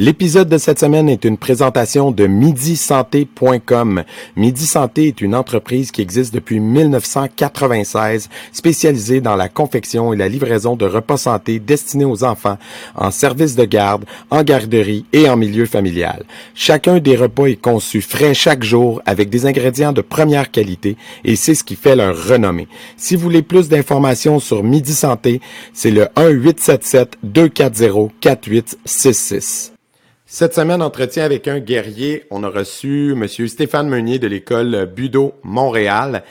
L'épisode de cette semaine est une présentation de MidiSanté.com. Midi Santé est une entreprise qui existe depuis 1996, spécialisée dans la confection et la livraison de repas santé destinés aux enfants en service de garde, en garderie et en milieu familial. Chacun des repas est conçu frais chaque jour avec des ingrédients de première qualité et c'est ce qui fait leur renommée. Si vous voulez plus d'informations sur Midi Santé, c'est le 1 877 240 4866. Cette semaine, entretien avec un guerrier. On a reçu M. Stéphane Meunier de l'école Budo Montréal,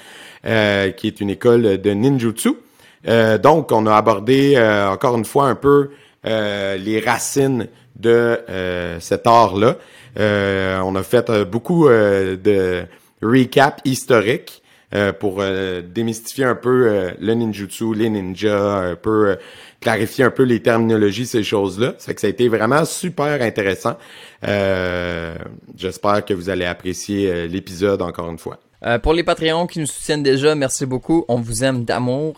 euh, qui est une école de ninjutsu. Euh, donc, on a abordé euh, encore une fois un peu les racines de cet art-là. on a fait beaucoup de recap historique. pour démystifier un peu le ninjutsu, les ninjas, un peu clarifier un peu les terminologies, ces choses-là. C'est que ça a été vraiment super intéressant. Euh, J'espère que vous allez apprécier euh, l'épisode encore une fois. Euh, pour les Patreons qui nous soutiennent déjà, merci beaucoup. On vous aime d'amour.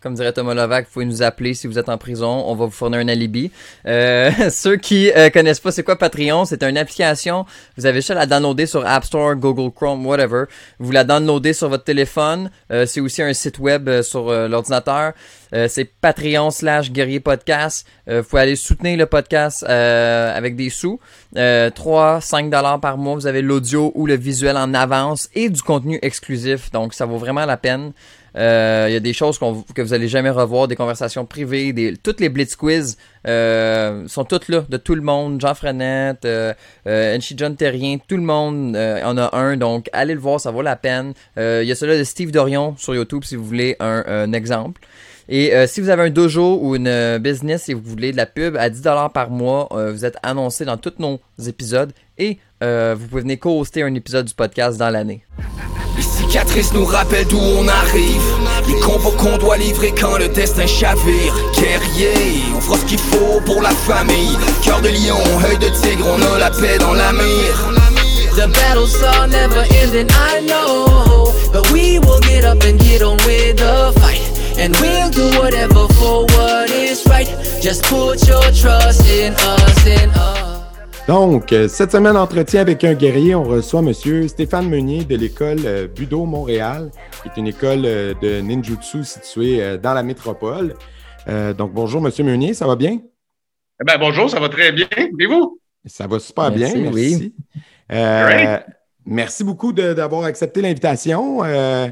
Comme dirait Thomas Lovac, vous pouvez nous appeler si vous êtes en prison. On va vous fournir un alibi. Euh, ceux qui euh, connaissent pas c'est quoi Patreon, c'est une application. Vous avez juste à la downloader sur App Store, Google Chrome, whatever. Vous la downloadez sur votre téléphone. Euh, c'est aussi un site web euh, sur l'ordinateur. c'est Patreon slash guerrier podcast. vous pouvez aller soutenir le podcast avec des sous. 3, 5 dollars par mois. Vous avez l'audio ou le visuel en avance et du contenu exclusif. Donc ça vaut vraiment la peine. Euh, il y a des choses que vous allez jamais revoir, des conversations privées, toutes les Blitz Quiz euh, sont toutes là, de tout le monde. Jean Frenette, euh, euh John Terrien, tout le monde en a un. Donc, allez le voir, ça vaut la peine. Il y a celui de Steve Dorion sur YouTube si vous voulez un, exemple. Et si vous avez un dojo ou une business et vous voulez de la pub à 10$ par mois, vous êtes annoncé dans tous nos épisodes et vous pouvez venir co-hoster un épisode du podcast dans l'année. Les cicatrices nous rappellent d'où on arrive. Les combos qu'on doit livrer quand le destin chavire. Guerrier, on fera ce qu'il faut pour la famille. Cœur de lion, œil de tigre, on a la paix dans la mire The battles are never ending, I know. But we will get up and get on with the fight. And we'll do whatever for what is right. Just put your trust in us, in us donc, euh, cette semaine, entretien avec un guerrier, on reçoit M. Stéphane Meunier de l'école euh, Budo Montréal, qui est une école euh, de ninjutsu située dans la métropole. donc, bonjour, M. Meunier, ça va bien? Eh ben, bonjour, ça va très bien. Et vous? Ça va super bien, merci. Merci beaucoup d'avoir accepté l'invitation. Euh,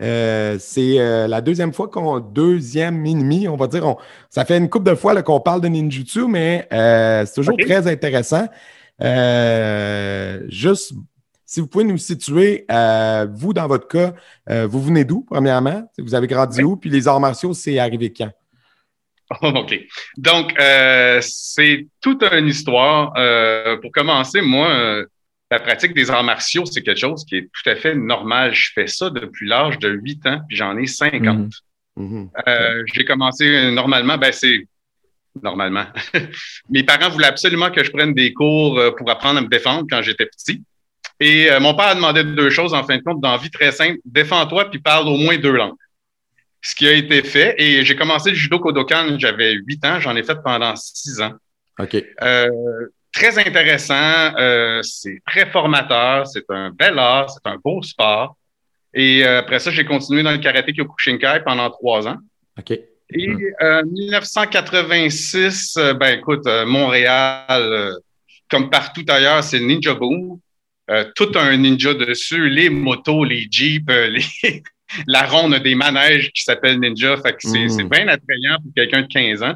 c'est euh, la deuxième fois qu'on deuxième ennemi, on va dire. On, ça fait une couple de fois qu'on parle de ninjutsu, mais euh, c'est toujours très intéressant. juste, si vous pouvez nous situer, vous dans votre cas, vous venez d'où, premièrement? Vous avez grandi où? Puis les arts martiaux, c'est arrivé quand? OK. Donc, c'est toute une histoire. pour commencer, moi, la pratique des arts martiaux, c'est quelque chose qui est tout à fait normal. Je fais ça depuis l'âge de 8 ans, puis j'en ai 50. Mhm. Mhm. Euh, j'ai commencé normalement, ben c'est normalement. Mes parents voulaient absolument que je prenne des cours euh, pour apprendre à me défendre quand j'étais petit. Et euh, mon père a demandé deux choses, en fin de compte, dans vie très simple. Défends-toi puis parle au moins deux langues. Ce qui a été fait. Et j'ai commencé le judo Kodokan, j'avais 8 ans. J'en ai fait pendant 6 ans. OK très intéressant, euh, c'est très formateur, c'est un bel art, c'est un beau sport. Et euh, après ça, j'ai continué dans le karaté Kyokushinkai pendant trois ans. OK. Et en 1986, euh, ben écoute, Montréal, comme partout ailleurs, c'est Ninja Boom. tout un ninja dessus, les motos, les jeeps, les la ronde des manèges qui s'appelle Ninja. Fait que c'est mm. bien attrayant pour quelqu'un de 15 ans.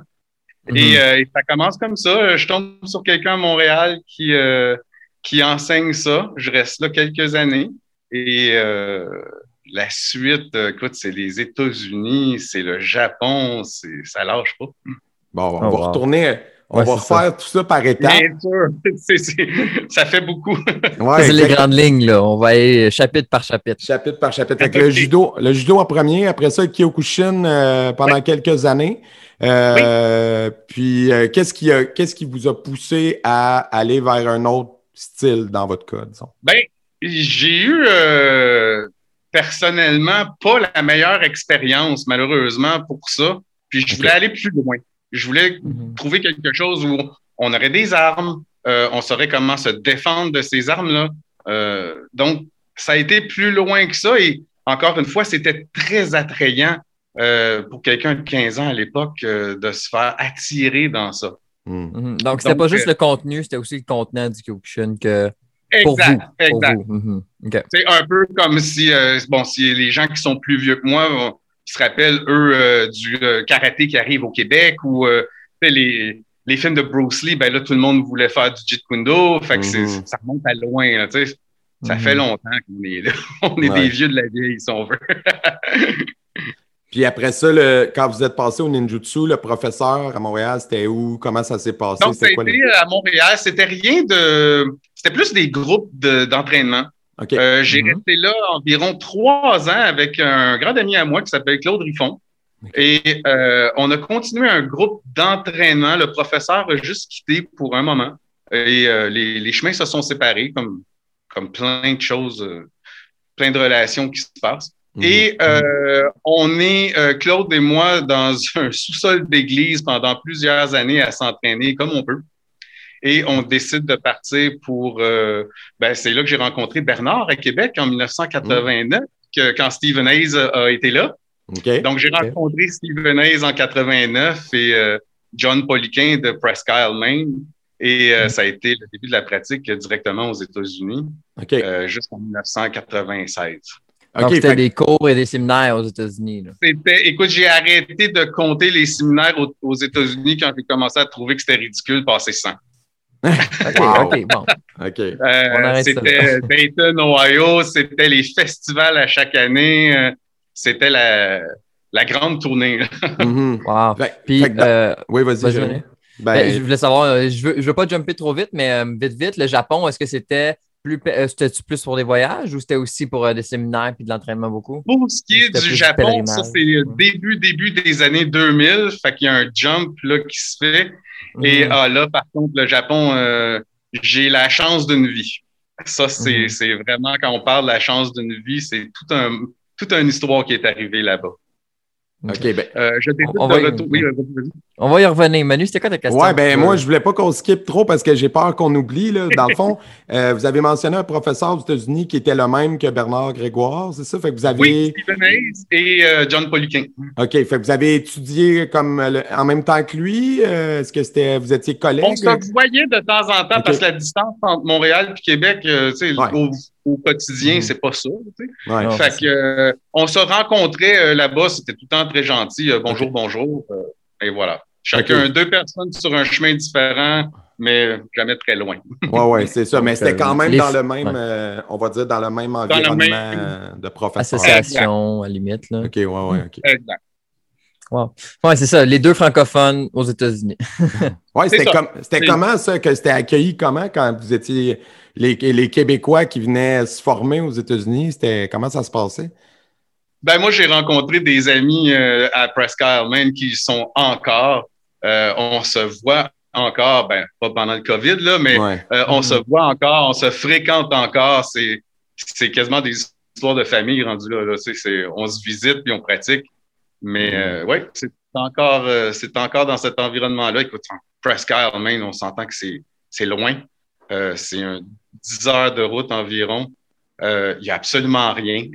Mhm. Euh, et, ça commence comme ça. Je tombe sur quelqu'un à Montréal qui, euh, qui enseigne ça. Je reste là quelques années. Et euh, la suite, écoute, c'est les États-Unis, c'est le Japon, ça lâche pas. Bon, on va oh, retourner. On va refaire tout ça par étapes. Bien sûr, ça fait beaucoup. c'est les grandes lignes, là. On va aller chapitre par chapitre. Chapitre par chapitre. Avec le judo, le judo en premier, après ça, Kyokushin pendant quelques années. Euh, puis, euh, qu'est-ce qui, qu'est-ce qui vous a poussé à aller vers un autre style dans votre cas, disons? Ben, j'ai eu euh, personnellement pas la meilleure expérience, malheureusement, pour ça. Puis, je voulais aller plus loin. Je voulais mhm. trouver quelque chose où on aurait des armes, on saurait comment se défendre de ces armes-là. donc, ça a été plus loin que ça et encore une fois, c'était très attrayant pour quelqu'un de 15 ans à l'époque de se faire attirer dans ça. Hmm. Mhm. Donc, c'était pas juste le contenu, c'était aussi le contenant du Kyokushin que. Exact, exact. Mhm. C'est un peu comme si, bon, si les gens qui sont plus vieux que moi qui se rappellent, eux, euh, du euh, karaté qui arrive au Québec ou euh, les, les films de Bruce Lee, ben là, tout le monde voulait faire du Jeet Kune Do. Fait que mm-hmm. ça remonte à loin. Là, ça fait longtemps qu'on est là. On est des vieux de la vieille, si on veut. Puis après ça, le, quand vous êtes passé au ninjutsu, le professeur à Montréal, c'était où? Comment ça s'est passé? Donc, ça a été à Montréal. C'était rien de... C'était plus des groupes d'entraînement. Euh, j'ai mm-hmm. resté là environ trois ans avec un grand ami à moi qui s'appelle Claude Riffon. Et euh, on a continué un groupe d'entraînement. Le professeur a juste quitté pour un moment. Et euh, les, chemins se sont séparés, comme, comme plein de choses, plein de relations qui se passent. Mm-hmm. Et on est, Claude et moi, dans un sous-sol d'église pendant plusieurs années à s'entraîner comme on peut et on décide de partir pour. Euh, ben, c'est là que j'ai rencontré Bernard à Québec en 1989, que, quand Stephen Hayes a, été là. Donc, j'ai rencontré Stephen Hayes en 89 et euh, John Poliquin de Presque Isle, Maine. Et euh, mm. ça a été le début de la pratique directement aux États-Unis, jusqu'en 1996. Donc, c'était des cours et des séminaires aux États-Unis. Écoute, j'ai arrêté de compter les séminaires aux, aux États-Unis quand j'ai commencé à trouver que c'était ridicule de passer 100. OK, OK, bon. OK. Euh, c'était Dayton, Ohio, c'était les festivals à chaque année, euh, c'était la, la, grande tournée. mm Wow. Puis, euh, oui, vas-y. ben, ben, je voulais savoir, je veux, je veux pas jumper trop vite, mais vite, vite, le Japon, est-ce que c'était plus, c'était plus pour des voyages ou c'était aussi pour des séminaires puis de l'entraînement beaucoup? Pour ce qui est du Japon, ça c'est le début, début des années 2000. Fait qu'il y a un jump là, qui se fait. Et mhm. ah, là, par contre, le Japon, euh, j'ai la chance d'une vie. Ça, mhm. c'est vraiment, quand on parle de la chance d'une vie, c'est tout un, toute une histoire qui est arrivée là-bas. OK, ben. Euh, je on, va y... oui, on va y revenir. Manu, c'était quoi ta question? Ouais, ben, moi, je voulais pas qu'on skip trop parce que j'ai peur qu'on oublie, là. Dans le fond, euh, vous avez mentionné un professeur aux États-Unis qui était le même que Bernard Grégoire, c'est ça? Fait que vous avez. Oui, Stephen Hayes et euh, John Poliquin. OK, fait que vous avez étudié comme en même temps que lui. Euh, est-ce que c'était, vous étiez collègues? On se voyait de temps en temps parce que la distance entre Montréal et Québec, tu sais, au quotidien, mm. c'est pas ça. fait que, euh, on se rencontrait euh, là-bas, c'était tout le temps très gentil. Euh, bonjour, bonjour. et voilà. Chacun, deux personnes sur un chemin différent, mais jamais très loin. oui, oui, c'est ça. Mais c'était quand même dans le même, on va dire, dans le même environnement de professeur. Association, à la limite. Là. OK, oui, oui, OK. Exact. Wow. Ouais, c'est ça, les deux francophones aux États-Unis. oui, c'était comment ça, que c'était accueilli comment quand vous étiez les, les, Québécois qui venaient se former aux États-Unis? C'était comment ça se passait? Ben moi, j'ai rencontré des amis euh, à Presque Isle qui sont encore. Euh, on se voit encore, ben pas pendant le COVID là, mais euh, on se mm-hmm. voit encore, on se fréquente encore. C'est quasiment des histoires de famille rendues là. on se visite puis on pratique. Mais mm-hmm. oui, c'est encore c'est encore dans cet environnement-là. Écoute, Presque Isle, on s'entend que c'est c'est loin. c'est un 10 heures de route environ. Euh, il n'y a absolument rien.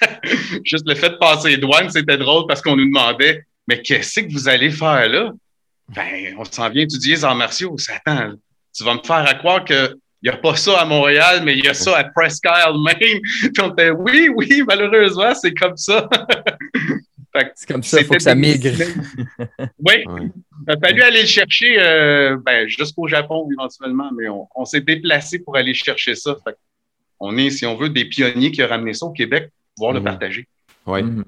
Juste le fait de passer les douanes, c'était drôle parce qu'on nous demandait Mais qu'est-ce que vous allez faire là? Ben, on s'en vient étudier les arts martiaux. Attends, tu vas me faire à croire qu'il n'y a pas ça à Montréal, mais il y a ça à Presque Isle même. Oui, oui, malheureusement, c'est comme ça. C'est comme ça, il faut que ça migre. oui, il a fallu aller le chercher euh, ben, jusqu'au Japon éventuellement, mais on, s'est déplacé pour aller chercher ça. on est, si on veut, des pionniers qui ont ramené ça au Québec, pour pouvoir le mhm. partager. Oui. Mhm.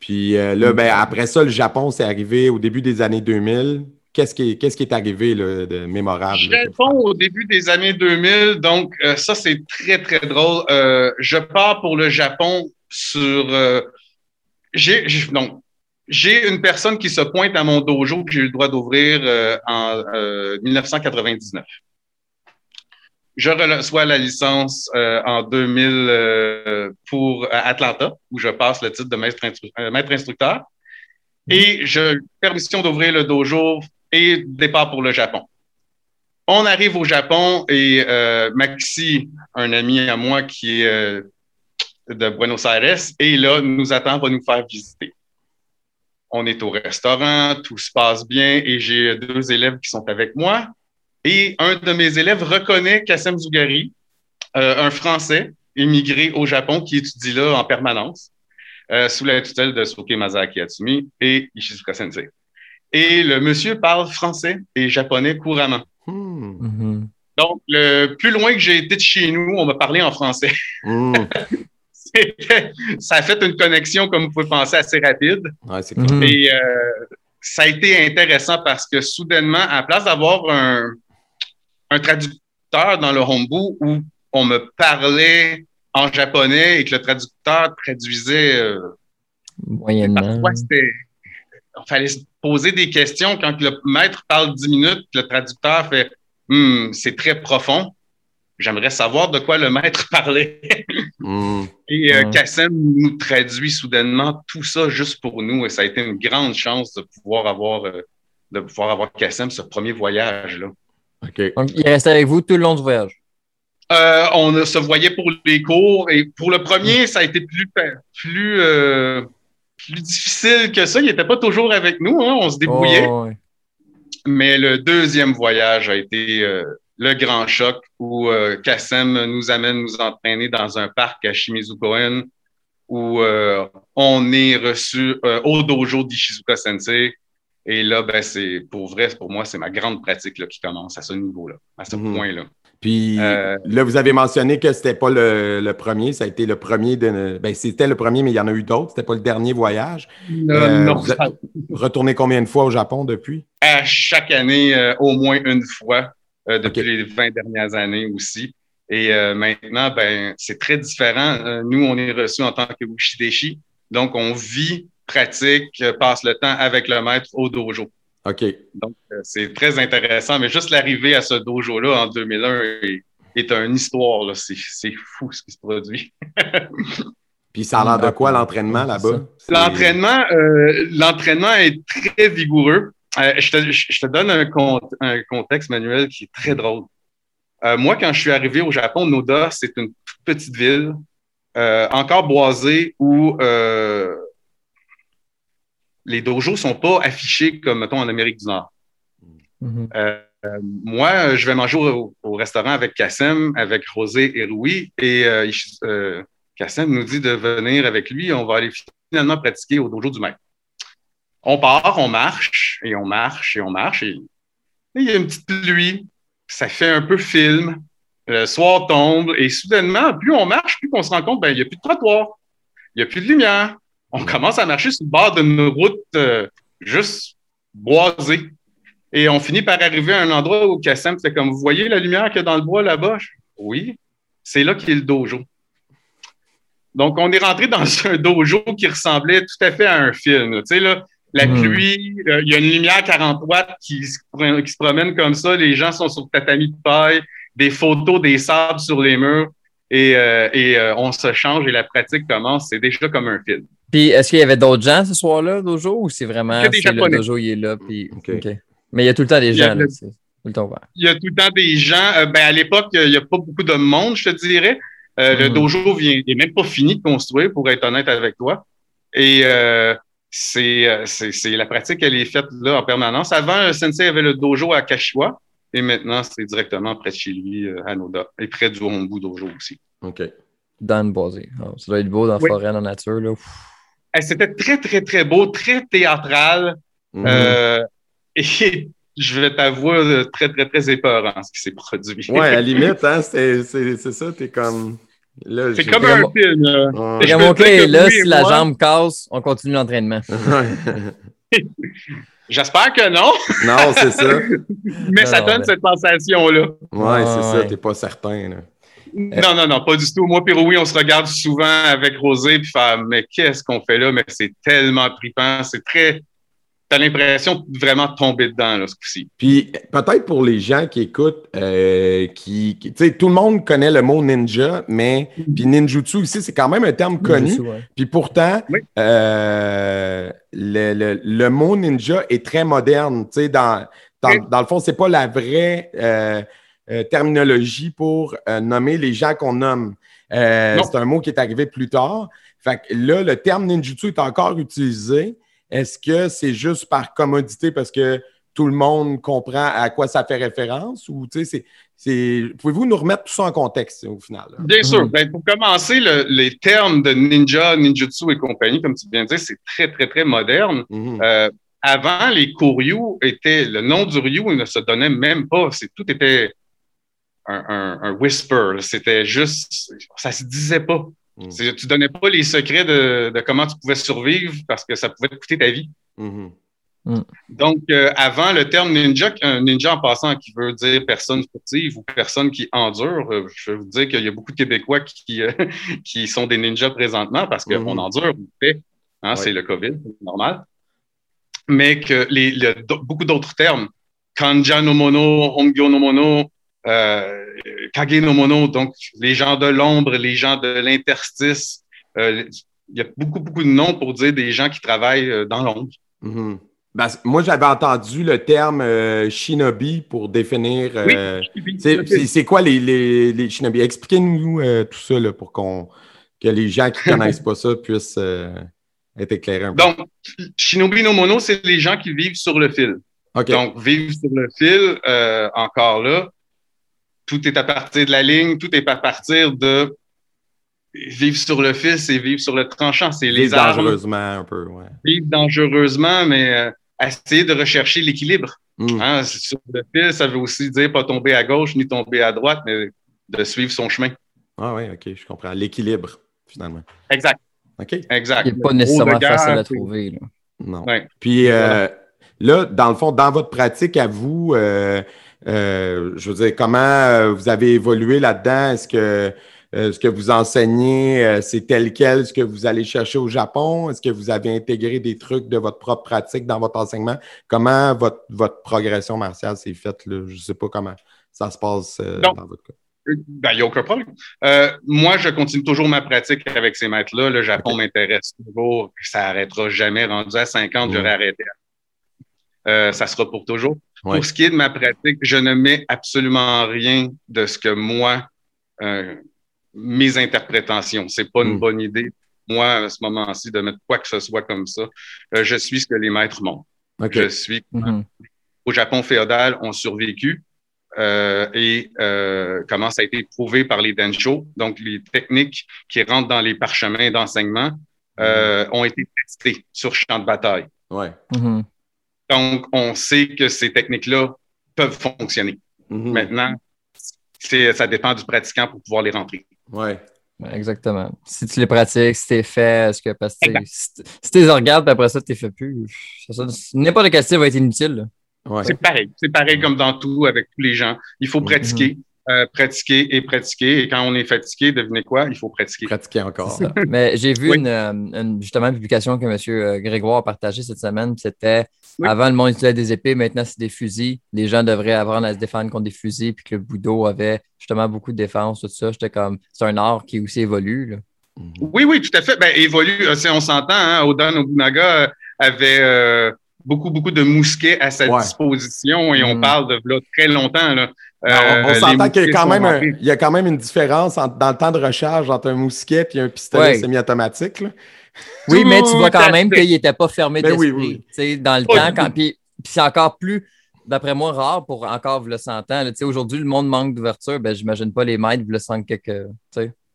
Puis euh, là, ben, après ça, le Japon, c'est arrivé au début des années 2000. Qu'est-ce qui, est, qui est arrivé de mémorable? Le Japon au début des années 2000, donc euh, ça, c'est très, très drôle. je pars pour le Japon sur j'ai donc j'ai une personne qui se pointe à mon dojo que j'ai eu le droit d'ouvrir euh, en 1999. Euh, je reçois la licence euh, en 2000 pour Atlanta, où je passe le titre de maître, maître instructeur. Et j'ai permission d'ouvrir le dojo et départ pour le Japon. on arrive au Japon et Maxi, un ami à moi qui est de Buenos Aires, est là, nous attend, va nous faire visiter. On est au restaurant, tout se passe bien et j'ai deux élèves qui sont avec moi. Et un de mes élèves reconnaît Kassem Zougari, euh, un Français immigré au Japon qui étudie là en permanence, euh, sous la tutelle de Soke Masaki Atsumi et Ishizuka Sensei. Et le monsieur parle français et japonais couramment. Hmm. Mhm. Donc, le plus loin que j'ai été de chez nous, on m'a parlé en français. Hmm. Ça a fait une connexion, comme vous pouvez penser, assez rapide. Ouais, c'est clair. Et euh, ça a été intéressant parce que soudainement, à la place d'avoir un, un traducteur dans le Hombu où on me parlait en japonais et que le traducteur traduisait, euh, Moyennement. parfois c'était. Il fallait se poser des questions quand le maître parle 10 minutes, le traducteur fait Hmm, c'est très profond. J'aimerais savoir de quoi le maître parlait. Hmm. Et euh. Kassem nous traduit soudainement tout ça juste pour nous. Et ça a été une grande chance de pouvoir avoir, euh, de pouvoir avoir Kassem, ce premier voyage-là. OK. Donc, il est resté avec vous tout le long du voyage? Euh, on se voyait pour les cours et pour le premier, ça a été plus, plus, euh, plus difficile que ça. Il n'était pas toujours avec nous, hein, on se débrouillait. Oh, ouais. Mais le deuxième voyage a été euh, le grand choc où euh, Kassem nous amène nous entraîner dans un parc à Shimizukoen où euh, on est reçu euh, au dojo d'Ishizuka Sensei. Et là, ben, c'est pour vrai, pour moi, c'est ma grande pratique là, qui commence à ce niveau-là, à ce Mhm. point-là. Puis Euh, là, vous avez mentionné que c'était pas le, le premier, ça a été le premier de. Ben, c'était le premier, mais il y en a eu d'autres. C'était pas le dernier voyage. Euh, non, vous retourné combien de fois au Japon depuis? à chaque année, euh, au moins une fois, euh, depuis les 20 dernières années aussi. Et euh, maintenant, ben, c'est très différent. Euh, nous, on est reçus en tant que Ushideshi. Donc, on vit, pratique, passe le temps avec le maître au dojo. OK. Donc, euh, c'est très intéressant. Mais juste l'arrivée à ce dojo-là en 2001 est, est une histoire. là. C'est c'est fou ce qui se produit. Puis ça a l'air de quoi l'entraînement là-bas? L'entraînement, euh, l'entraînement est très vigoureux. Euh, je, te, je te donne un, con- un contexte manuel qui est très drôle. Euh, moi, quand je suis arrivé au Japon, Noda, c'est une toute petite ville, euh, encore boisée, où les dojos sont pas affichés comme, mettons, en Amérique du Nord. Mhm. Euh, moi, je vais manger au, au restaurant avec Kassem, avec Rosé et Louis, et Kassem nous dit de venir avec lui. On va aller finalement pratiquer au dojo du maître. On part, on marche, et on marche, et on marche, et il y a une petite pluie. Ça fait un peu film. Le soir tombe, et soudainement, plus on marche, plus on se rend compte, ben, il n'y a plus de trottoir. Il n'y a plus de lumière. On commence à marcher sur le bord d'une route euh, juste boisée. Et on finit par arriver à un endroit où Kassem fait comme, vous voyez la lumière qu'il y a dans le bois là-bas? Oui, c'est là qu'il y a le dojo. Donc, on est rentré dans un dojo qui ressemblait tout à fait à un film. Tu sais, là, la Mhm. pluie, euh, il y a une lumière 40 watts qui, se pro- qui se promène comme ça. Les gens sont sur le tatami de paille, des photos, des sables sur les murs. Et, euh, et euh, on se change et la pratique commence. C'est déjà comme un film. Puis, est-ce qu'il y avait d'autres gens ce soir-là, dojo, ou c'est vraiment Que des le dojo, il est là, puis... Mais il y a tout le temps des Il y a gens, là. le- C'est tout le temps ouvert. il y a tout le temps des gens. euh, ben, à l'époque, il n'y a pas beaucoup de monde, je te dirais. Euh, Le Mhm. dojo vient, n'est même pas fini de construire, pour être honnête avec toi. Et euh, c'est, euh, c'est, c'est la pratique, elle est faite là en permanence. Avant, euh, Sensei avait le dojo à Kashiwa. Et maintenant, c'est directement près de chez lui, euh, à Noda, et près du Hombu Dojo aussi. OK. Dans le boisé. Ah, ça doit être beau dans la Oui. forêt, dans la nature, là. Eh, C'était très, très, très beau, très théâtral. Mhm. Euh, et je vais t'avouer, très, très, très épeurant ce qui s'est produit. Ouais, à la limite, hein, c'est c'est- c'est ça, t'es comme. C'est comme un film. là. Je dire que là, si la moi- jambe casse, on continue l'entraînement. J'espère que non, non, c'est ça. mais Non, ça donne mais- cette sensation-là. Ouais, c'est ça, t'es pas certain. Là. Non, non, non, pas du tout. Moi, Pierre, oui, on se regarde souvent avec Rosé, puis faire, mais qu'est-ce qu'on fait là? Mais c'est tellement tripant, c'est très. T'as l'impression de vraiment tomber dedans, là, ce coup-ci. Puis peut-être pour les gens qui écoutent, euh, qui, qui- tu sais, tout le monde connaît le mot ninja, mais puis ninjutsu ici, c'est quand même un terme connu. Ouais. Puis pourtant, Oui. euh, le, le- le mot ninja est très moderne. Tu sais, dans, dans, dans le fond, c'est pas la vraie euh, terminologie pour euh, nommer les gens qu'on nomme. Euh, c'est un mot qui est arrivé plus tard. Fait que là, le terme ninjutsu est encore utilisé. Est-ce que c'est juste par commodité parce que tout le monde comprend à quoi ça fait référence ou tu sais, c'est, c'est. Pouvez-vous nous remettre tout ça en contexte au final? là? Bien sûr. Mhm. Ben, pour commencer, le- les termes de ninja, ninjutsu et compagnie, comme tu viens de dire, c'est très, très, très moderne. Mhm. Euh, avant, les Koryu étaient, le nom du Ryu ne se donnait même pas. C'est, tout était un, un, un whisper. C'était juste, ça se disait pas. Mm. Tu donnais pas les secrets de, de comment tu pouvais survivre parce que ça pouvait te coûter ta vie. Mhm. Donc, euh, avant, le terme ninja, un ninja en passant qui veut dire personne furtive ou personne qui endure, euh, je vais vous dire qu'il y a beaucoup de Québécois qui, euh, qui sont des ninjas présentement parce qu'on Mhm. endure, on fait. Hein, Ouais. C'est le COVID, c'est normal. Mais que les, le- beaucoup d'autres termes, Kanja no mono, Hongyo no mono, euh, Kage no mono, donc les gens de l'ombre, les gens de l'interstice, euh, il y a beaucoup, beaucoup de noms pour dire des gens qui travaillent euh, dans l'ombre. Mhm. Ben, moi, j'avais entendu le terme euh, shinobi pour définir. euh, c'est- quoi les, les, les shinobi? Expliquez-nous tout ça là, pour qu'on que les gens qui ne connaissent pas ça puissent être éclairés un peu. Donc, Shinobi no Mono, c'est les gens qui vivent sur le fil. Donc, vivre sur le fil, euh, encore là, tout est à partir de la ligne, tout est à partir de vivre sur le fil, c'est vivre sur le tranchant, c'est les Vivre armes, dangereusement un peu, ouais. vivre dangereusement, mais euh, essayer de rechercher l'équilibre. Mm. Hein, sur le fil, ça veut aussi dire pas tomber à gauche ni tomber à droite, mais de suivre son chemin. Ah oui, OK, je comprends. L'équilibre, finalement. Exact, OK? exact. Il n'est pas nécessairement facile à trouver. là. Non. Ouais. Puis euh, là, dans le fond, dans votre pratique à vous, euh, euh, je veux dire, comment euh, vous avez évolué là-dedans? Est-ce que euh, ce que vous enseignez, euh, c'est tel quel ce que vous allez chercher au Japon? Est-ce que vous avez intégré des trucs de votre propre pratique dans votre enseignement? Comment votre, votre progression martiale s'est faite? Là? Je ne sais pas comment ça se passe euh, dans votre cas. Ben, il n'y a aucun problème. Euh, moi, je continue toujours ma pratique avec ces maîtres-là. Le Japon m'intéresse toujours. Ça arrêtera jamais. Rendu à 50, Mm. j'aurais arrêté. Euh, ça sera pour toujours. Ouais. Pour ce qui est de ma pratique, je ne mets absolument rien de ce que moi, euh, mes interprétations. C'est pas Mm. une bonne idée, moi, à ce moment-ci, de mettre quoi que ce soit comme ça. Euh, je suis ce que les maîtres montrent. OK. Je suis Mhm. au Japon féodal ont survécu euh, et euh, comment ça a été prouvé par les densho, donc les techniques qui rentrent dans les parchemins d'enseignement, euh, ont été testées sur champ de bataille. Ouais. Mhm. Donc, on sait que ces techniques-là peuvent fonctionner. Mhm. Maintenant, c'est, ça dépend du pratiquant pour pouvoir les rentrer. Ouais. Ouais, Exactement. Si tu les pratiques, si t'es fait, est-ce que parce que si t- si tu les regardes, puis après ça, t'es fait plus. N'importe quel style va être inutile. Ouais. C'est pareil. C'est pareil comme dans tout avec tous les gens. Il faut pratiquer, euh, pratiquer et pratiquer. Et quand on est fatigué, devinez quoi? Il faut pratiquer. Pratiquer encore. Ça. Mais j'ai vu Oui. une, euh, une- justement une publication que M. euh, Grégoire a partagée cette semaine. C'était Oui. avant le monde utilisait des épées, maintenant c'est des fusils. Les gens devraient apprendre à se défendre contre des fusils, puis que le Budo avait justement beaucoup de défense, tout ça. J'étais comme c'est un art qui aussi évolue. là. Mhm. Oui, oui, tout à fait. Ben, évolue. si on s'entend, hein, Oda Nobunaga avait euh, beaucoup, beaucoup de mousquets à sa Ouais. disposition et on Mm. parle de là, très longtemps. Là. On on Euh, s'entend qu'il y, a quand même un- rentrés. il y a quand même une différence dans le temps de recharge entre un mousquet et un pistolet Ouais. semi-automatique. là. Oui, Tout mais tu vois quand même qu'il n'était pas fermé Ben d'esprit. oui, oui. Tu sais, Dans le Pas temps, quand, puis, puis c'est encore plus, d'après moi, rare pour encore le 100 ans. là. Tu sais, Aujourd'hui, le monde manque d'ouverture. Ben, J'imagine pas les maîtres le sentent quelques.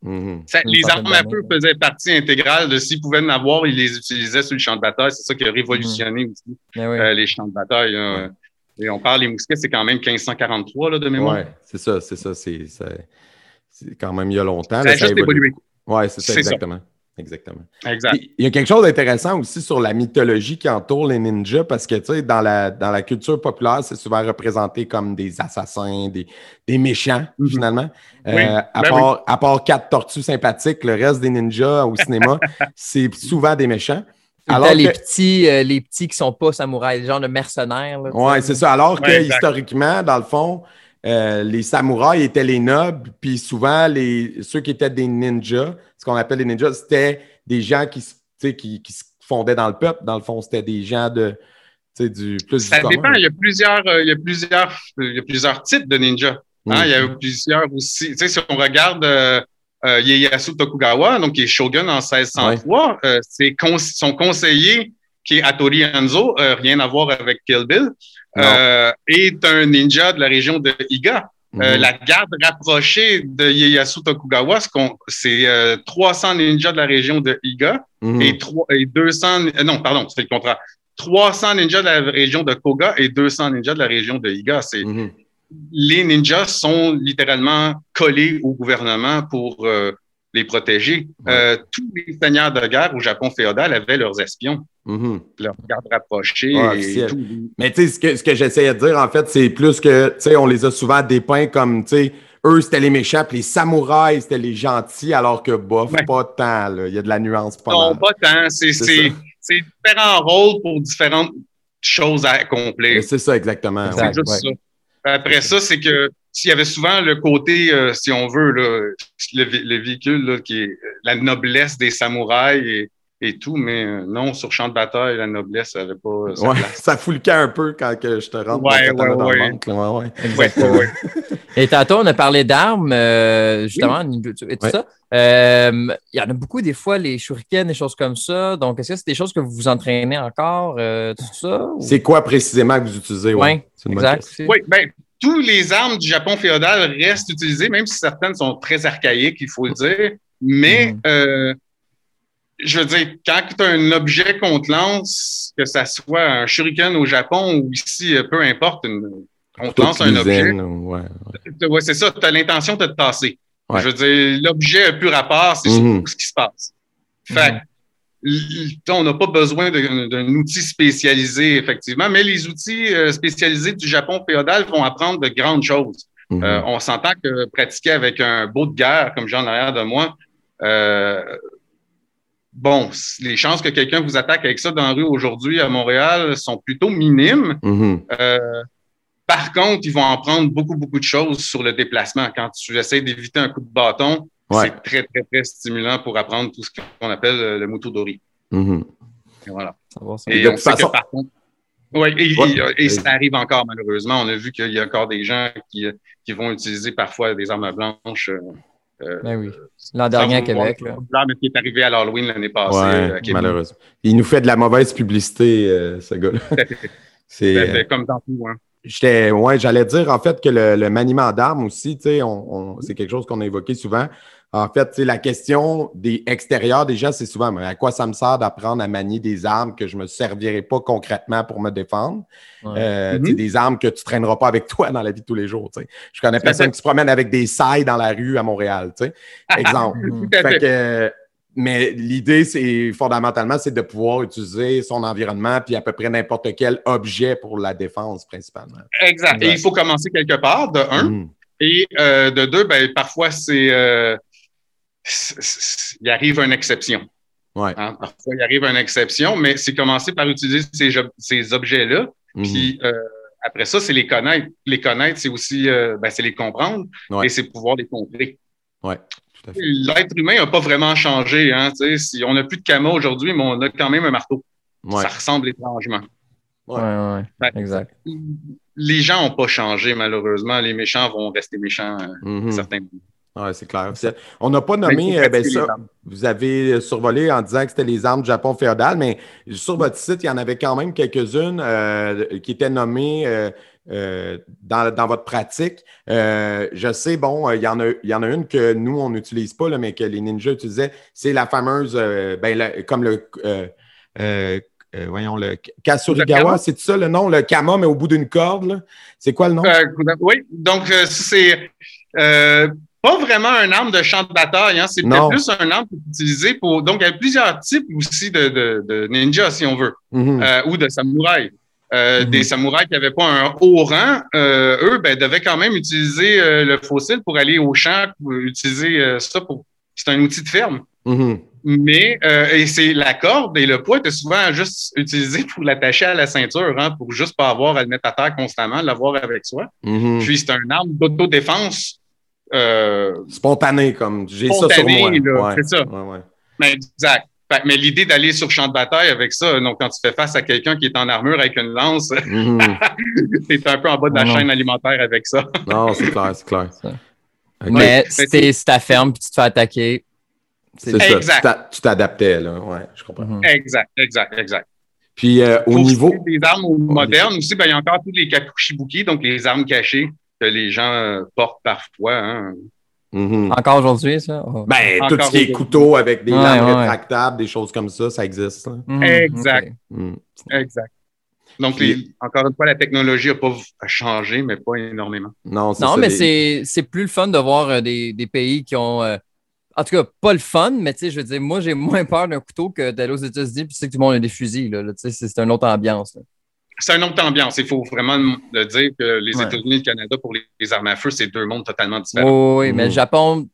Mhm. Ça- Une les armes à feu faisaient partie intégrale de s'ils pouvaient en avoir, ils les utilisaient sur le champ de bataille. C'est ça qui a révolutionné aussi Mais oui. euh, les champs de bataille. là. Et on parle, les mousquets, c'est quand même 1543 là, de mémoire. Ouais, c'est ça, c'est ça. C'est quand même il y a longtemps. Ça a juste évolué. Ouais, c'est ça, exactement. Exactement. Exact. Il y a quelque chose d'intéressant aussi sur la mythologie qui entoure les ninjas parce que, tu sais, dans la, dans la culture populaire, c'est souvent représenté comme des assassins, des, des méchants, Mhm. finalement. Euh, Oui, à, ben part, à part quatre tortues sympathiques, le reste des ninjas au cinéma, c'est souvent des méchants. Alors les, que- petits, euh, les petits qui sont pas samouraïs, les genres de mercenaires. Oui, c'est ça. Alors que Ouais, exact. historiquement, dans le fond, euh, les samouraïs étaient les nobles, puis souvent, les, ceux qui étaient des ninjas, ce qu'on appelle les ninjas, c'était des gens qui, se- tu sais, qui, qui se fondaient dans le peuple. Dans le fond, c'était des gens de, tu sais, du plus Ça du dépend. commun. Il y a plusieurs, euh, il y a plusieurs, il y a plusieurs types de ninjas. Hein, Mm. Il y a eu plusieurs aussi. Tu sais, si on regarde euh, euh, Ieyasu Tokugawa, donc qui est shogun en 1603, euh, c'est cons- son conseiller qui est Hattori Hanzo, euh, rien à voir avec Kill Bill, euh, est un ninja de la région de Iga. Euh, Mhm. la garde rapprochée de Ieyasu Tokugawa, c'est euh, 300 ninjas de la région de Iga Mhm. et, trois- et 200, euh, non, pardon, c'est le contraire. 300 ninjas de la région de Koga et 200 ninjas de la région de Iga. C'est, Mhm. Les ninjas sont littéralement collés au gouvernement pour euh, les protéger. Ouais. Euh, tous les seigneurs de guerre au Japon féodal avaient leurs espions, Mhm. leurs gardes rapprochés Ouais, et tout. Mais tu sais, ce que, ce que j'essayais de dire, en fait, c'est plus que, tu sais, on les a souvent dépeints comme, tu sais, eux, c'était les méchants, puis les samouraïs, c'était les gentils, alors que, bof, Ouais. pas tant, là. Il y a de la nuance pas Non, mal. pas tant. C'est, différents rôles pour différentes choses à accomplir. C'est ça, exactement. Exact. C'est juste ça. Après ça, c'est que s'il y avait souvent le côté, euh, si on veut, là, le, le véhicule là, qui est la noblesse des samouraïs et, et tout, mais euh, non, sur champ de bataille, la noblesse n'avait pas euh, sa Ouais, place. ça fout le camp un peu quand que je te rentre Ouais, ouais, dans le ventre. Ouais, ouais. Exactement. Ouais, ouais. Et tantôt, on a parlé d'armes, euh, justement, et tout Ouais. ça. Euh, Il y en a beaucoup, des fois, les shurikens, des choses comme ça. Donc, est-ce que c'est des choses que vous vous entraînez encore, euh, tout ça? ou- C'est quoi précisément que vous utilisez? Bonne exact. Oui, ben, tous les armes du Japon féodal restent utilisées, même si certaines sont très archaïques, il faut le dire. Mais, Mhm. Je veux dire, quand tu as un objet qu'on te lance, que ça soit un shuriken au Japon ou ici, euh, peu importe, une- on te lance un objet, l'usine, ouais. ouais, c'est ça, tu as l'intention de te tasser. Ouais. Je veux dire, l'objet a plus rapport, c'est surtout ce qui se passe. Fait que, l- l- on n'a pas besoin d'un outil spécialisé, effectivement, mais les outils euh, spécialisés du Japon féodal vont apprendre de grandes choses. Mhm. Euh, on s'entend que pratiquer avec un beau de guerre, comme j'ai en arrière de moi, euh, bon, les chances que quelqu'un vous attaque avec ça dans la rue aujourd'hui à Montréal sont plutôt minimes. Mhm. Euh, par contre, ils vont en prendre beaucoup, beaucoup de choses sur le déplacement. Quand tu essaies d'éviter un coup de bâton, Ouais. c'est très, très, très stimulant pour apprendre tout ce qu'on appelle euh, le mutodori. Mhm. Et voilà. Ça va, ça. Et Et de on toute sait façon- que par contre. Oui, et, Ouais. et- et ça arrive encore malheureusement. On a vu qu'il y a encore des gens qui, qui vont utiliser parfois des armes blanches. Euh, Ben oui. L'an dernier à Québec, là. Là, mais qui est arrivé à l'Halloween l'année passée Ouais, euh, à Québec. malheureusement. Il nous fait de la mauvaise publicité, euh, ce gars-là. C'est, euh, fait, Comme dans tout. Hein. J'étais, ouais, j'allais dire en fait que le, le maniement d'armes aussi, tu sais, on, on- c'est quelque chose qu'on a évoqué souvent. En fait, la question des extérieurs, déjà, c'est souvent mais à quoi ça me sert d'apprendre à manier des armes que je ne me servirai pas concrètement pour me défendre? Ouais. Euh, Mhm. Des armes que tu ne traîneras pas avec toi dans la vie de tous les jours. tu sais. Je connais personne qui se promène avec des sailles dans la rue à Montréal. tu sais. Exemple. Fait que, euh, mais l'idée, c'est fondamentalement, c'est de pouvoir utiliser son environnement puis à peu près n'importe quel objet pour la défense principalement. Exact. Et il faut commencer quelque part, de un. Mhm. Et euh, de deux, ben, parfois, c'est. euh, il arrive une exception. Ouais. hein. Parfois, il arrive une exception, mais c'est commencer par utiliser ces, objets-là. Mhm. Puis euh, après ça, c'est les connaître. Les connaître, c'est aussi euh, ben, c'est les comprendre Ouais. et c'est pouvoir les contrer. Ouais, tout à fait. L'être humain n'a pas vraiment changé. Hein, si on n'a plus de cama aujourd'hui, mais on a quand même un marteau. Ouais. Ça ressemble étrangement. Ouais, ouais, Ben, exact. Les gens n'ont pas changé, malheureusement. Les méchants vont rester méchants euh, Mhm. certains. Ouais, c'est clair. On n'a pas il nommé, euh, ben, ça, vous avez survolé en disant que c'était les armes du Japon féodal, mais sur votre site, il y en avait quand même quelques-unes euh, qui étaient nommées euh, euh, dans, dans votre pratique. Euh, je sais, bon, euh, il y, en a, il y en a une que nous, on n'utilise pas, là, mais que les ninjas utilisaient. C'est la fameuse, euh, ben, la- comme le. euh, euh, euh, voyons, le Kasurigawa, c'est ça le nom? Le Kama, mais au bout d'une corde, là. C'est quoi le nom? Euh, oui, donc euh, c'est euh, pas vraiment un arme de champ de bataille, hein, c'est plus un arme qui est utilisé pour. Donc, il y a plusieurs types aussi de, de, de ninjas, si on veut, Mhm. euh, ou de samouraïs. Euh, Mhm. Des samouraïs qui n'avaient pas un haut rang, euh, eux, ben, devaient quand même utiliser le fossile pour aller au champ, pour utiliser ça pour. C'est un outil de ferme. Mhm. Mais et c'est la corde et le poids étaient souvent juste utilisés pour l'attacher à la ceinture, hein, pour juste pas avoir à le mettre à terre constamment, l'avoir avec soi. Puis c'est un arme d'autodéfense. Euh, Spontané, comme j'ai ça sur moi. Ouais. c'est ça. Ouais, ouais. ben, exact. Fait- mais l'idée d'aller sur champ de bataille avec ça, donc quand tu fais face à quelqu'un qui est en armure avec une lance, Mhm. t'es un peu en bas de la Non, chaîne alimentaire avec ça. Non, c'est clair, c'est clair. Mais Mais si ta ferme puis tu te fais attaquer, C'est ça. Exact. Tu t'a- Tu t'adaptais, là. Ouais, je comprends. Mhm. Exact, exact, exact. Puis euh, au Pour niveau. des armes modernes aussi, ben, il y a encore tous les kakushibuki, donc les armes cachées que les gens euh, portent parfois. hein. Mhm. encore aujourd'hui, ça? Oh. Ben, Encore tout ce qui est couteau avec des Ouais, lames ouais. rétractables, des choses comme ça, ça existe. là. Mhm, Exact. Mhm. Exact. Donc, Puis- les- encore une fois, la technologie n'a pas changé, mais pas énormément. Non, c'est Non, ça, mais c'est c'est plus le fun de voir euh, des, des pays qui ont. euh, en tout cas, pas le fun, mais tu sais, je veux dire, moi, j'ai moins peur d'un couteau que d'aller aux États-Unis, puis tu sais que tout le monde a des fusils. Là, là, tu sais, c'est c'est une autre ambiance. là. C'est une autre ambiance. Il faut vraiment le dire que les Ouais. États-Unis et le Canada, pour les, les armes à feu, c'est deux mondes totalement différents. Oh, oui, mais le Mhm. Japon,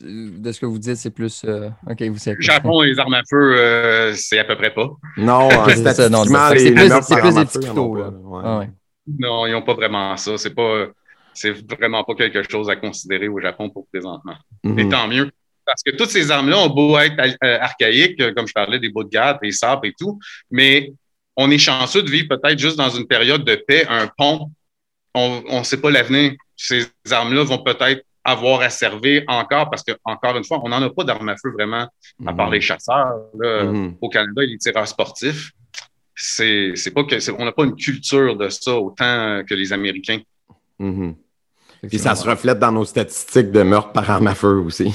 de ce que vous dites, c'est plus. euh, ok, vous savez. Le Japon, les armes à feu, euh, c'est à peu près pas. Non, C'est euh, ça, non, c'est- les, c'est les plus- c'est plus des pas, là. Ouais. Ah ouais. Non, ils n'ont pas vraiment ça. C'est pas, c'est vraiment pas quelque chose à considérer au Japon pour présentement. Mhm. Et tant mieux. Parce que toutes ces armes-là ont beau être euh, archaïques, comme je parlais des bouts de garde, des sabres et tout, mais on est chanceux de vivre peut-être juste dans une période de paix, un pont. On ne sait pas l'avenir. Ces armes-là vont peut-être avoir à servir encore parce que, encore une fois, on n'en a pas d'armes à feu vraiment, à part les chasseurs. là. Mhm. Au Canada, et les tireurs sportifs. C'est c'est pas que c'est- on n'a pas une culture de ça autant que les Américains. Mhm. Puis ça se reflète dans nos statistiques de meurtres par arme à feu aussi.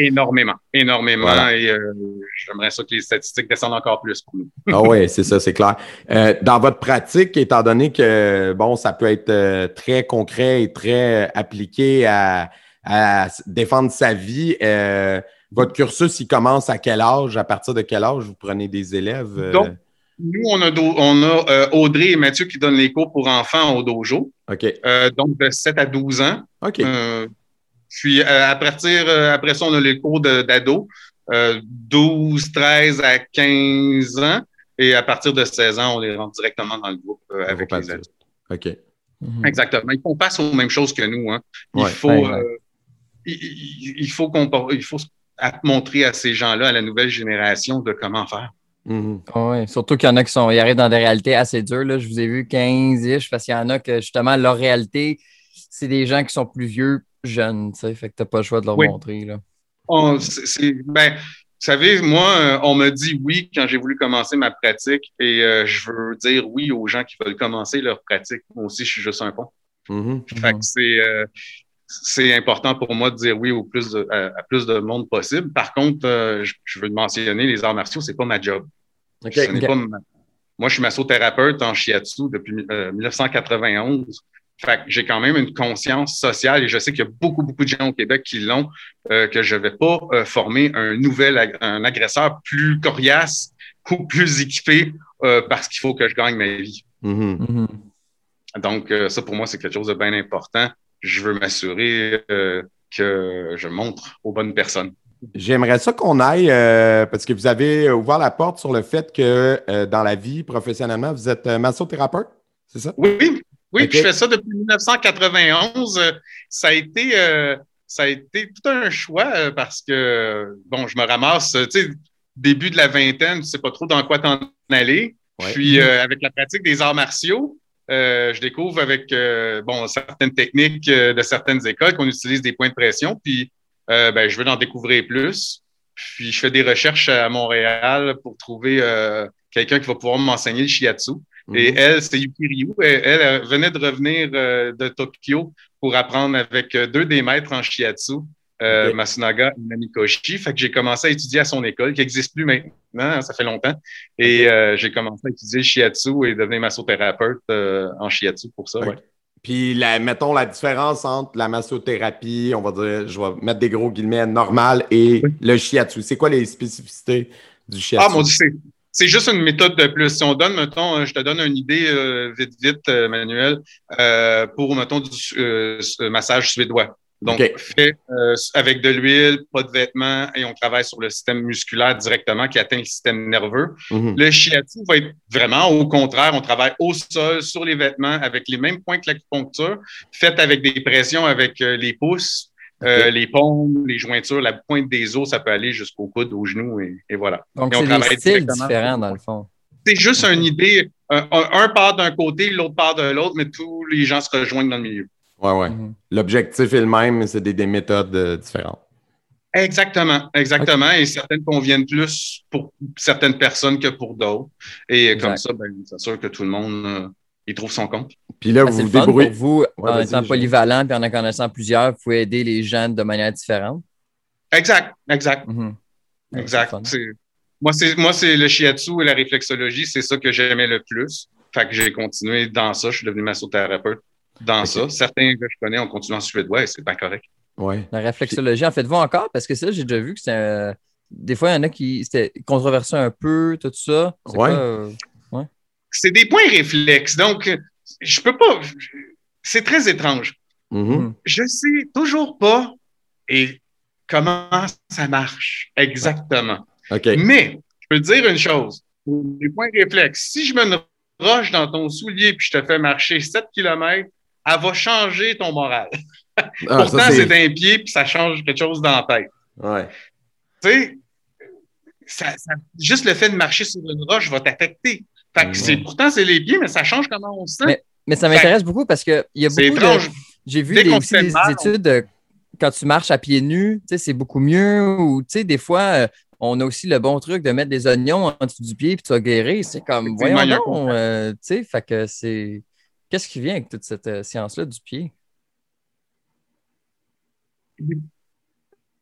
Énormément, énormément. Voilà. Et euh, j'aimerais ça que les statistiques descendent encore plus pour nous. Ah oui, c'est ça, c'est clair. Euh, dans votre pratique, étant donné que bon, ça peut être euh, très concret et très appliqué à, défendre sa vie, euh, votre cursus, il commence à quel âge? À partir de quel âge vous prenez des élèves? Donc, Nous, on a, on a Audrey et Mathieu qui donnent les cours pour enfants au dojo, OK. donc de 7 à 12 ans. OK. Puis euh, à partir, euh, après ça, on a les cours de- d'ados, euh, 12, 13 à 15 ans. Et à partir de 16 ans, on les rentre directement dans le groupe euh, avec les adulte. adultes. OK. Mhm. Exactement. Ils font pas aux mêmes choses que nous. Hein. Il Ouais. faut, Ouais, euh, il, il- faut qu'on, il faut à- montrer à ces gens-là, à la nouvelle génération, de comment faire. Mhm. Ah ouais. Surtout qu'il y en a qui sont, ils arrivent dans des réalités assez dures. Là. Je vous ai vu 15-ish, parce qu'il y en a que justement, leur réalité, c'est des gens qui sont plus vieux, jeunes. tu sais. Fait que tu n'as pas le choix de leur Oui. montrer. Là. On- ben, vous savez, moi, euh, on m'a dit oui quand j'ai voulu commencer ma pratique et euh, je veux dire oui aux gens qui veulent commencer leur pratique. Moi aussi, je suis juste un pont. Fait que c'est euh, c'est important pour moi de dire oui au plus de, à, à plus de monde possible. Par contre, euh, je, je veux mentionner les arts martiaux, c'est pas ma job. OK. Ce n'est Ok. pas ma- Moi, je suis massothérapeute en shiatsu depuis euh, 1991. Fait que j'ai quand même une conscience sociale et je sais qu'il y a beaucoup, beaucoup de gens au Québec qui l'ont, euh, que je ne vais pas euh, former un nouvel ag- un agresseur plus coriace ou plus équipé euh, parce qu'il faut que je gagne ma vie. Mhm. Mhm. Donc, ça, pour moi, c'est quelque chose de bien important. Je veux m'assurer que je montre aux bonnes personnes. J'aimerais ça qu'on aille, euh, parce que vous avez ouvert la porte sur le fait que euh, dans la vie, professionnellement, vous êtes massothérapeute, c'est ça? Oui, oui, puis je fais ça depuis 1991. Euh, Ça a été, euh, ça a été tout un choix euh, parce que, bon, je me ramasse, tu sais, début de la vingtaine, tu sais pas trop dans quoi t'en aller. Ouais. Puis, euh, avec la pratique des arts martiaux, euh, je découvre avec, euh, bon, certaines techniques de certaines écoles qu'on utilise des points de pression. Puis, euh, ben, je veux en découvrir plus. Puis, je fais des recherches à Montréal pour trouver euh, quelqu'un qui va pouvoir m'enseigner le shiatsu. Et Mhm. elle, c'est Yuki Ryu. Elle, venait de revenir euh, de Tokyo pour apprendre avec euh, deux des maîtres en shiatsu, euh. Masunaga et Namikoshi. Fait que j'ai commencé à étudier à son école, qui n'existe plus maintenant, ça fait longtemps. Et euh, j'ai commencé à étudier le shiatsu et devenir massothérapeute en shiatsu pour ça. Ouais. Puis, la, mettons la différence entre la massothérapie, on va dire, je vais mettre des gros guillemets, normale et Oui. le shiatsu. C'est quoi les spécificités du shiatsu? Ah, mon Dieu, c'est, juste une méthode de plus. Si on donne, mettons, je te donne une idée euh, vite, vite, euh, Manuel, euh, pour, mettons, du massage suédois. Donc, fait avec de l'huile, pas de vêtements, et on travaille sur le système musculaire directement qui atteint le système nerveux. Mhm. Le shiatsu va être vraiment au contraire, on travaille au sol, sur les vêtements, avec les mêmes points que l'acupuncture, fait avec des pressions avec les pouces Euh, les paumes, les jointures, la pointe des os, ça peut aller jusqu'au coude, au genou, et, et voilà. Donc, c'est des styles différents, dans le fond. C'est juste une idée. Un, un- un part d'un côté, l'autre part de l'autre, mais tous les gens se rejoignent dans le milieu. Ouais, ouais. Mhm. L'objectif est le même, mais c'est des, des méthodes euh, différentes. Exactement, exactement. Et certaines conviennent plus pour certaines personnes que pour d'autres. Et Exact. comme ça, ben, c'est sûr que tout le monde euh, y trouve son compte. Puis là, Ah, c'est vous le vous fun pour débrouillez. vous, Ouais, en étant polyvalent et en en connaissant plusieurs, vous pouvez aider les gens de manière différente. Exact, exact, Mhm. Exact. Moi, c'est moi, c'est le shiatsu et la réflexologie, c'est ça que j'aimais le plus. Fait que j'ai continué dans ça. Je suis devenu massothérapeute dans ça. Certains que je connais ont continué en suédois et c'est pas correct. Ouais. La réflexologie, en faites-vous encore? Parce que ça, j'ai déjà vu que c'est un- Des fois, il y en a qui c'était controversé un peu, tout ça. C'est Ouais. euh, C'est des points réflexes. Donc, je peux pas. C'est très étrange. Mhm. Je sais toujours pas et comment ça marche exactement. Mais je peux te dire une chose. Les points réflexes. Si je mets une roche dans ton soulier puis je te fais marcher 7 km, elle va changer ton moral. Ah, Pourtant, c'est d'un pied puis ça change quelque chose dans la tête. Ouais. Tu sais, ça- ça- juste le fait de marcher sur une roche va t'affecter. Fait que c'est, pourtant, c'est les pieds, mais ça change comment on se sent. Mais- Mais ça m'intéresse beaucoup parce qu'il y a beaucoup de. J'ai vu des, aussi des études euh, quand tu marches à pieds nus, tu sais, c'est beaucoup mieux. Ou tu sais, des fois, euh, on a aussi le bon truc de mettre des oignons en dessous du pied puis tu vas guérir. C'est comme, voyons donc, euh, tu sais, fait que c'est. Qu'est-ce qui vient avec toute cette euh, science-là du pied?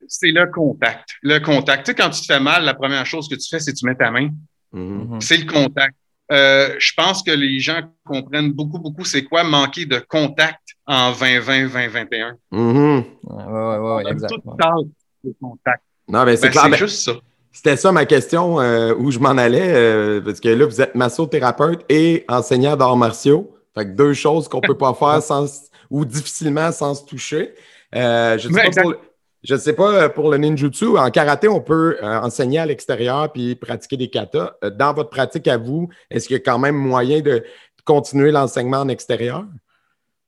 C'est le contact. Le contact. Tu sais, quand tu te fais mal, la première chose que tu fais, c'est que tu mets ta main. Mhm. Mhm. C'est le contact. Euh, je pense que les gens comprennent beaucoup, beaucoup c'est quoi manquer de contact en 2020-2021. Mhm. Ouais, ouais, ouais, ouais, On a exact. tout ouais. tard le contact. Non, mais c'est Ben, clair. c'est Ben, juste ça. C'était ça ma question euh, où je m'en allais, euh, parce que là, vous êtes massothérapeute et enseignant d'arts martiaux. Fait que deux choses qu'on peut pas faire sans ou difficilement sans se toucher. Euh, je ne sais, je sais pas euh, pour le ninjutsu. En karaté, on peut euh, enseigner à l'extérieur puis pratiquer des katas. Euh, dans votre pratique à vous, est-ce qu'il y a quand même moyen de continuer l'enseignement en extérieur?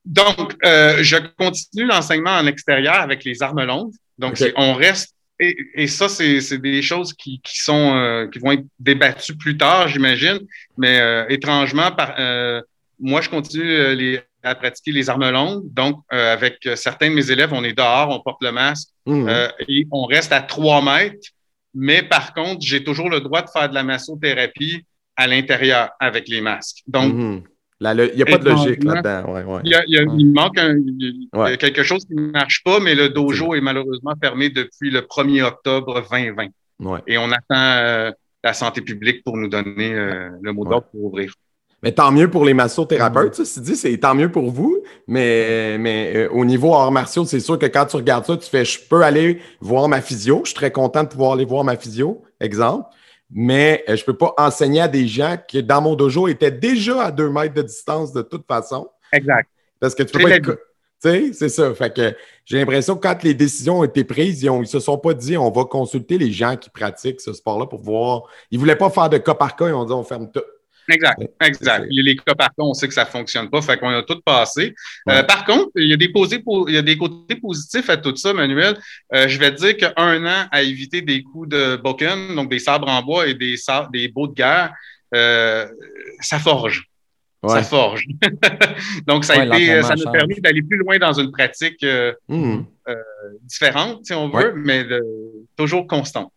Donc, euh, je continue l'enseignement en extérieur avec les armes longues. Donc, on reste. Et, et ça, c'est des choses qui, qui sont euh, qui vont être débattues plus tard, j'imagine. Mais étrangement, par, moi, je continue les, à pratiquer les armes longues. Donc, euh, avec euh, certains de mes élèves, on est dehors, on porte le masque Mhm. euh, et on reste à trois mètres. Mais par contre, j'ai toujours le droit de faire de la massothérapie à l'intérieur avec les masques. Donc, le- Il n'y a pas de logique là-dedans. Ouais, ouais. il, y a- il y a- il manque un- il y a Ouais. quelque chose qui ne marche pas, mais le dojo est malheureusement fermé depuis le 1er octobre 2020. Ouais. Et on attend euh, la santé publique pour nous donner euh, le mot d'ordre pour ouvrir. Mais tant mieux pour les massothérapeutes, ceci dit, c'est tant mieux pour vous. Mais, mais euh, au niveau arts martiaux, c'est sûr que quand tu regardes ça, tu fais je peux aller voir ma physio. Je suis très content de pouvoir aller voir ma physio, exemple. Mais euh, je peux pas enseigner à des gens qui, dans mon dojo, étaient déjà à deux mètres de distance de toute façon. Exact. Parce que tu peux C'est pas être. Tu sais, c'est ça. Fait que j'ai l'impression que quand les décisions ont été prises, ils, ont, ils se sont pas dit on va consulter les gens qui pratiquent ce sport-là pour voir. Ils voulaient pas faire de cas par cas, ils ont dit on ferme tout. Exact, exact. c'est- Il y a les cas par contre, on sait que ça fonctionne pas, fait qu'on a tout passé. Ouais. Euh, par contre, il y a des posés, il y a des côtés positifs à tout ça, Manuel. Euh, je vais te dire qu'un an à éviter des coups de bokken, donc des sabres en bois et des sabres, des beaux de guerre, euh, ça forge. Ouais. Ça forge. donc, ça, a Ouais, été, ça nous permis d'aller plus loin dans une pratique Mhm. différente, si on veut, mais de- toujours constante.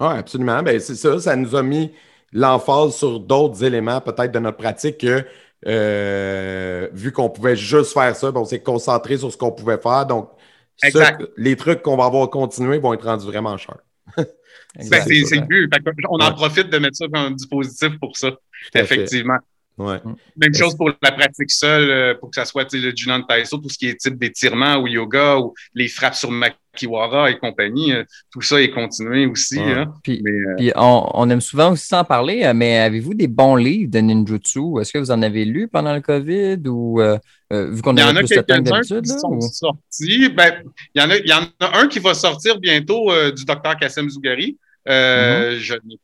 Oui, absolument. Ben, c'est ça, ça nous a mis l'emphase sur d'autres éléments peut-être de notre pratique que euh, vu qu'on pouvait juste faire ça, ben, on s'est concentré sur ce qu'on pouvait faire. Donc, ça, les trucs qu'on va avoir continués vont être rendus vraiment chers. Ben, c'est le on en Ouais. profite de mettre ça comme dispositif pour ça, effectivement. Ouais. Même chose pour la pratique seule, euh, pour que ça soit le Junan Taiso, tout ce qui est type d'étirement ou yoga ou les frappes sur Makiwara et compagnie, euh, tout ça est continué aussi. Ouais. hein. Puis, Mais euh, puis on, on aime souvent aussi s'en parler, euh, mais avez-vous des bons livres de ninjutsu? Est-ce que vous en avez lu pendant le COVID ou euh, vu qu'on il y en avait a plus de temps qui sont sortis. Ben, il, y en a, il y en a un qui va sortir bientôt euh, du docteur Kassem Zougari. Euh, n'ai-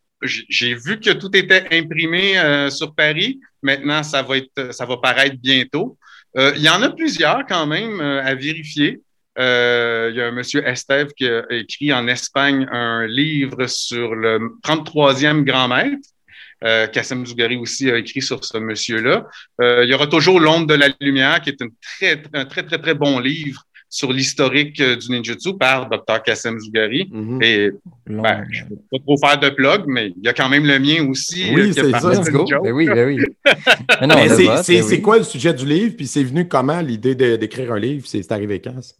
j'ai- vu que tout était imprimé sur Paris. Maintenant, ça va être, ça va paraître bientôt. Il y en a plusieurs quand même à vérifier. Euh, il y a un monsieur Estève qui a écrit en Espagne un livre sur le 33e grand maître. Euh, Kassem Zougari aussi a écrit sur ce monsieur-là. Euh, il y aura toujours L'ombre de la lumière, qui est une très, un très, très, très bon livre sur l'historique euh, du ninjutsu par Dr. Kassem Zougari. Mhm. Et ben, je ne veux pas trop faire de plug, mais il y a quand même le mien aussi. Oui, euh, qui c'est ça. Let's go. joke. Ben oui, ben oui. Mais non, Mais on c'est- oui. quoi le sujet du livre? Puis c'est venu comment l'idée d'écrire un livre? C'est c'est arrivé quand? ça?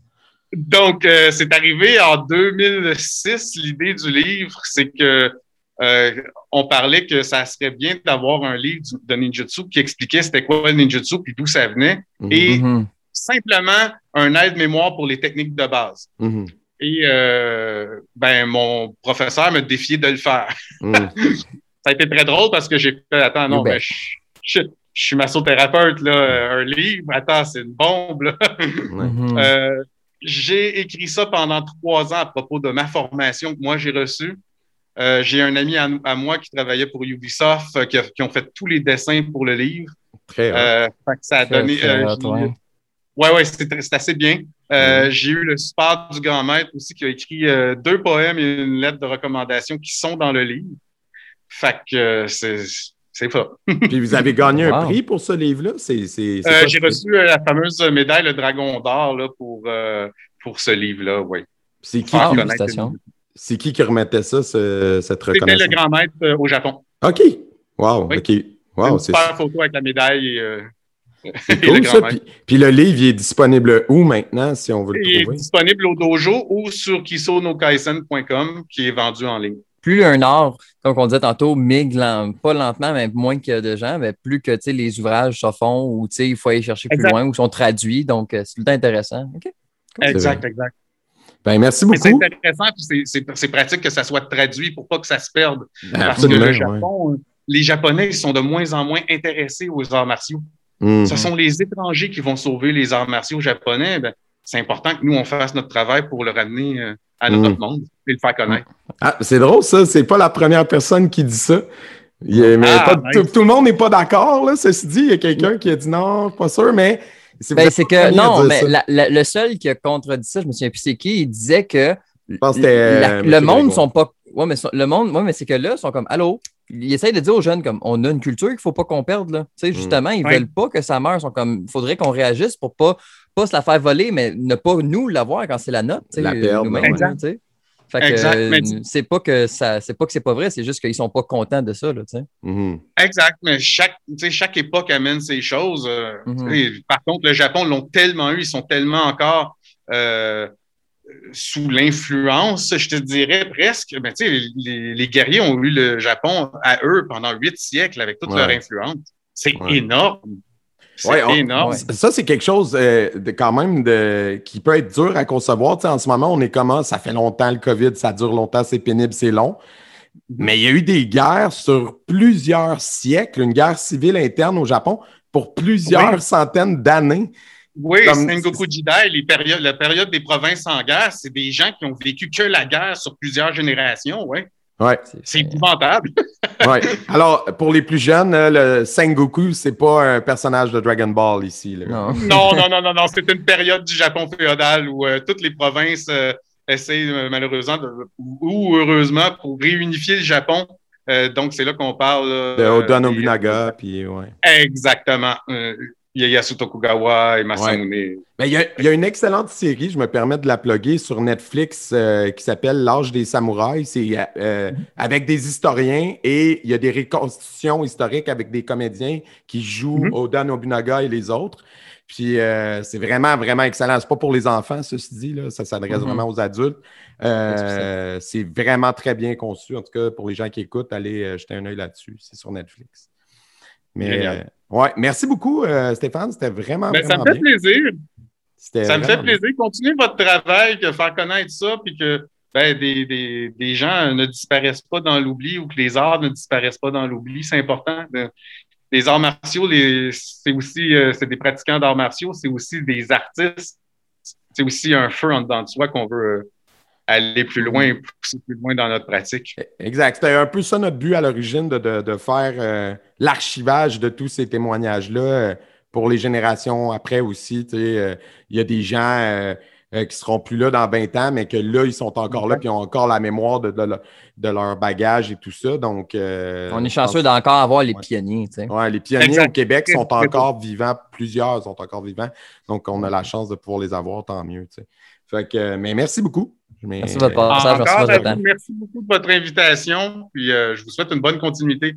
Donc, euh, c'est arrivé en 2006. L'idée du livre, c'est que euh, on parlait que ça serait bien d'avoir un livre du- de ninjutsu qui expliquait c'était quoi le ninjutsu puis d'où ça venait. Mhm. Et Mhm. simplement un aide-mémoire pour les techniques de base. Mhm. Et euh, ben mon professeur m'a défié de le faire. Ça a été très drôle parce que j'ai fait attends non Oui, ben. mais je, je, je suis massothérapeute là un livre attends c'est une bombe là. Euh, j'ai écrit ça pendant trois ans à propos de ma formation que moi j'ai reçue. Euh, j'ai un ami à, à moi qui travaillait pour Ubisoft euh, qui, a- qui ont fait tous les dessins pour le livre. Très. Euh, fait que ça a donné. euh. Ouais, ouais, c'est assez bien. Euh, J'ai eu le support du grand maître aussi qui a écrit euh, deux poèmes et une lettre de recommandation qui sont dans le livre. Fait que euh, c'est c'est ça. Puis vous avez gagné un prix pour ce livre-là? Euh, J'ai reçu euh, la fameuse médaille le Dragon d'or là pour euh, pour ce livre-là. Oui. C'est qui, Ah, qui- connaître félicitations. c'est qui qui remettait ça, ce- cette C'était le reconnaissance? grand maître euh, au Japon. OK. Wow, Oui. OK. Wow, c'est super photo avec la médaille et, euh, c'est cool ça. Puis, puis le livre, il est disponible où maintenant, si on veut le Il est trouver? disponible au dojo ou sur kisonokaisen.com qui est vendu en ligne. Plus un art, comme on disait tantôt, migre lent- pas lentement, mais moins que de gens, mais plus que les ouvrages se font ou il faut aller chercher plus loin ou sont traduits. Donc, euh, c'est tout le temps intéressant. Exact, exact. Ben, merci Mais c'est beaucoup. intéressant, puis c'est- pratique que ça soit traduit pour pas que ça se perde. Parce Absolument, que le. Japon, les Japonais sont de moins en moins intéressés aux arts martiaux. Mhm. Ce sont les étrangers qui vont sauver les arts martiaux japonais. Ben, c'est important que nous, on fasse notre travail pour le ramener euh, à notre Mm. monde et le faire connaître. Ah, c'est drôle, ça. C'est pas la première personne qui dit ça. Il mais Ah, pas- nice. tout, tout le monde n'est pas d'accord, là. Ceci dit, il y a quelqu'un qui a dit non, pas sûr, mais. c'est Ben, que, non, mais ça. la- la- le seul qui a contredit ça, je me souviens plus c'est qui, il disait que pense que c'était, la- euh, le monde Grégoire. sont pas. Ouais, mais son- le monde, ouais, mais c'est que là, ils sont comme Allô? Ils essayent de dire aux jeunes comme on a une culture qu'il faut pas qu'on perde. Là. Tu sais, justement, ils Ouais. veulent pas que ça meure. Ils sont comme faudrait qu'on réagisse pour pas, pas se la faire voler, mais ne pas nous l'avoir quand c'est la note. La perdre, sais. Fait que, Exact, euh, c'est pas que ça c'est pas que c'est pas vrai, c'est juste qu'ils sont pas contents de ça. Là, tu sais. Mhm. Exact, mais chaque, tu sais, chaque époque amène ses choses. euh, Mhm. sais, Par contre, le Japon l'ont tellement eu, ils sont tellement encore euh, sous l'influence, je te dirais presque. Ben, tu sais, les, les guerriers ont eu le Japon à eux pendant huit siècles avec toute Ouais. leur influence. C'est Ouais. énorme. C'est Ouais, on- énorme. Ça, c'est quelque chose euh, de, quand même de, qui peut être dur à concevoir. Tu sais, en ce moment, on est comment? Ça fait longtemps le COVID, ça dure longtemps, c'est pénible, c'est long. Mais il y a eu des guerres sur plusieurs siècles, une guerre civile interne au Japon pour plusieurs centaines d'années. Oui, Comme- Sengoku Jidai, les périodes, la période des provinces en guerre, c'est des gens qui ont vécu que la guerre sur plusieurs générations. Ouais. Ouais, C'est épouvantable. ouais. Alors, pour les plus jeunes, euh, le Sengoku, c'est pas un personnage de Dragon Ball ici. là. Non. non, non, non, non, non. C'est une période du Japon féodal où euh, toutes les provinces euh, essayent euh, malheureusement de- ou, heureusement pour réunifier le Japon. Euh, donc, c'est là qu'on parle. De Oda Nobunaga, puis ouais. Exactement. Ieyasu Tokugawa et Masamune. Ben, il, y a, il y a une excellente série, je me permets de la plugger sur Netflix euh, qui s'appelle L'âge des samouraïs. C'est euh, euh, avec des historiens et il y a des reconstitutions historiques avec des comédiens qui jouent Mhm. Oda Nobunaga et les autres. Puis euh, c'est vraiment, vraiment excellent. C'est pas pour les enfants, ceci dit, là. ça s'adresse Mhm. vraiment aux adultes. C'est vraiment très bien conçu. En tout cas, pour les gens qui écoutent, allez jeter un œil là-dessus. C'est sur Netflix. Mais Ouais, merci beaucoup, euh, Stéphane. C'était vraiment, Ben, ça vraiment me fait bien. plaisir. Ça me fait bien. plaisir. Continuez votre travail, que faire connaître ça, puis que ben, des, des, des gens ne disparaissent pas dans l'oubli ou que les arts ne disparaissent pas dans l'oubli. C'est important. de- les arts martiaux, c'est aussi euh, c'est des pratiquants d'arts martiaux, c'est aussi des artistes. C'est aussi un feu en dedans de soi qu'on veut euh, aller plus loin, pousser plus loin dans notre pratique. Exact. C'était un peu ça notre but à l'origine de, de- de faire euh, l'archivage de tous ces témoignages-là euh, pour les générations après aussi. tu sais, euh, Il y a des gens, euh, euh, qui seront plus là dans 20 ans, mais que là, ils sont encore là, puis ils ont encore la mémoire de, de, leur bagage et tout ça. Donc, euh, On est chanceux d'encore avoir les pionniers. Oui, les pionniers au Québec sont encore vivants, plusieurs sont encore vivants. Donc, on a la chance de pouvoir les avoir, tant mieux. Fait que, mais merci beaucoup. Merci de votre passage. merci, merci beaucoup de votre invitation. Puis, je vous souhaite une bonne continuité.